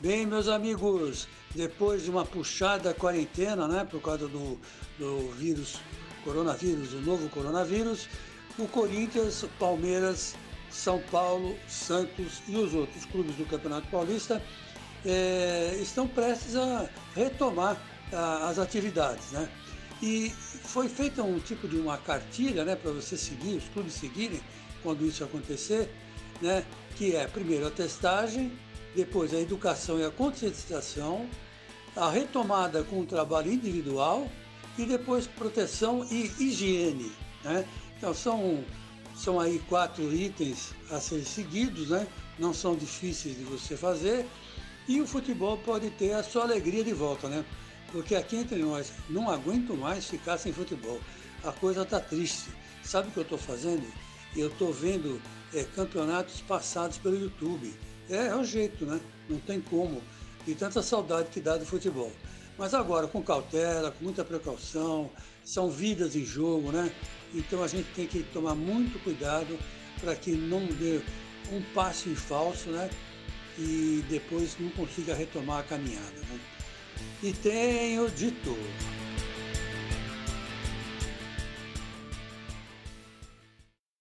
Bem, meus amigos, depois de uma puxada quarentena, né, por causa do, do vírus, coronavírus, o novo coronavírus, o Corinthians, Palmeiras, São Paulo, Santos e os outros clubes do Campeonato Paulista é, estão prestes a retomar a, as atividades, né? E foi feita um tipo de uma cartilha, né, para você seguir, os clubes seguirem quando isso acontecer, né? Que é primeiro a testagem, depois a educação e a conscientização, a retomada com o trabalho individual e depois proteção e higiene. Né? Então são, são aí quatro itens a ser seguidos, né? não são difíceis de você fazer e o futebol pode ter a sua alegria de volta, né? Porque aqui entre nós, não aguento mais ficar sem futebol. A coisa está triste. Sabe o que eu estou fazendo? Eu estou vendo é, campeonatos passados pelo YouTube é, é o jeito, né? Não tem como. E tanta saudade que dá do futebol. Mas agora, com cautela, com muita precaução, são vidas em jogo, né? Então a gente tem que tomar muito cuidado para que não dê um passo em falso, né? E depois não consiga retomar a caminhada. Né? E tenho de tudo.